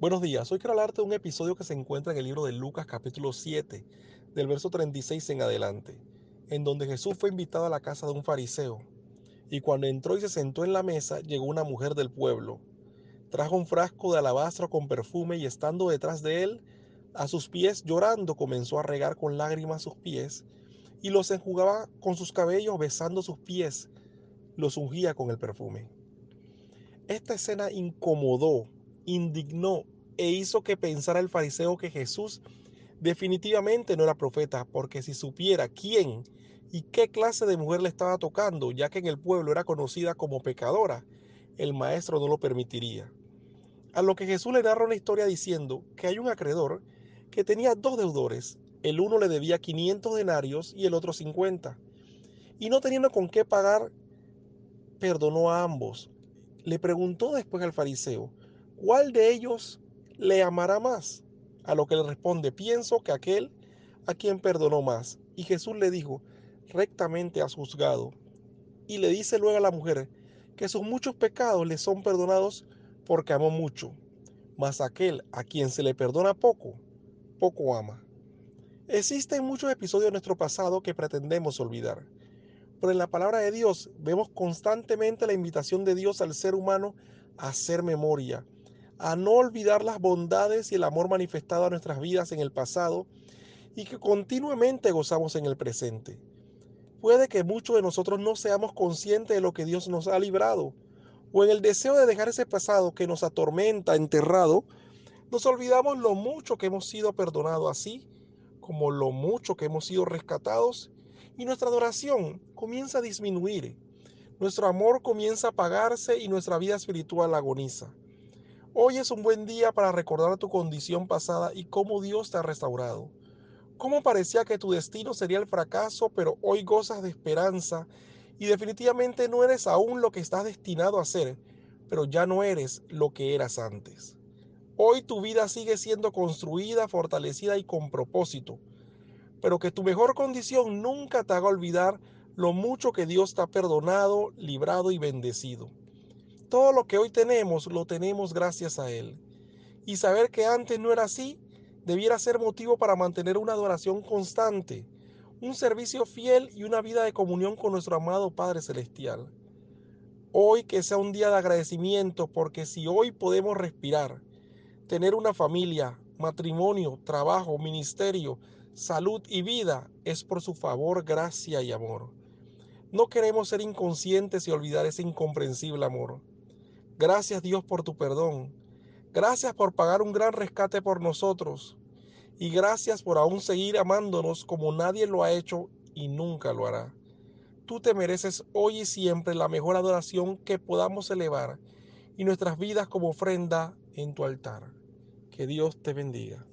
Buenos días, hoy quiero hablarte de un episodio que se encuentra en el libro de Lucas capítulo 7, del verso 36 en adelante, en donde Jesús fue invitado a la casa de un fariseo, y cuando entró y se sentó en la mesa, llegó una mujer del pueblo. Trajo un frasco de alabastro con perfume y estando detrás de él, a sus pies llorando, comenzó a regar con lágrimas sus pies, y los enjugaba con sus cabellos besando sus pies, los ungía con el perfume. Esta escena incomodó indignó e hizo que pensara el fariseo que Jesús definitivamente no era profeta, porque si supiera quién y qué clase de mujer le estaba tocando, ya que en el pueblo era conocida como pecadora, el maestro no lo permitiría. A lo que Jesús le narra una historia diciendo que hay un acreedor que tenía dos deudores, el uno le debía 500 denarios y el otro 50, y no teniendo con qué pagar, perdonó a ambos. Le preguntó después al fariseo, ¿cuál de ellos le amará más? A lo que le responde, pienso que aquel a quien perdonó más. Y Jesús le dijo, rectamente has juzgado. Y le dice luego a la mujer que sus muchos pecados le son perdonados porque amó mucho. Mas aquel a quien se le perdona poco, poco ama. Existen muchos episodios de nuestro pasado que pretendemos olvidar. Pero en la palabra de Dios vemos constantemente la invitación de Dios al ser humano a hacer memoria, a no olvidar las bondades y el amor manifestado a nuestras vidas en el pasado y que continuamente gozamos en el presente. Puede que muchos de nosotros no seamos conscientes de lo que Dios nos ha librado, o en el deseo de dejar ese pasado que nos atormenta enterrado, nos olvidamos lo mucho que hemos sido perdonados así, como lo mucho que hemos sido rescatados, y nuestra adoración comienza a disminuir. Nuestro amor comienza a apagarse y nuestra vida espiritual agoniza. Hoy es un buen día para recordar tu condición pasada y cómo Dios te ha restaurado. Cómo parecía que tu destino sería el fracaso, pero hoy gozas de esperanza y definitivamente no eres aún lo que estás destinado a ser, pero ya no eres lo que eras antes. Hoy tu vida sigue siendo construida, fortalecida y con propósito, pero que tu mejor condición nunca te haga olvidar lo mucho que Dios te ha perdonado, librado y bendecido. Todo lo que hoy tenemos lo tenemos gracias a Él. Y saber que antes no era así debiera ser motivo para mantener una adoración constante, un servicio fiel y una vida de comunión con nuestro amado Padre Celestial. Hoy que sea un día de agradecimiento porque si hoy podemos respirar, tener una familia, matrimonio, trabajo, ministerio, salud y vida, es por su favor, gracia y amor. No queremos ser inconscientes y olvidar ese incomprensible amor. Gracias Dios por tu perdón. Gracias por pagar un gran rescate por nosotros. Y gracias por aún seguir amándonos como nadie lo ha hecho y nunca lo hará. Tú te mereces hoy y siempre la mejor adoración que podamos elevar y nuestras vidas como ofrenda en tu altar. Que Dios te bendiga.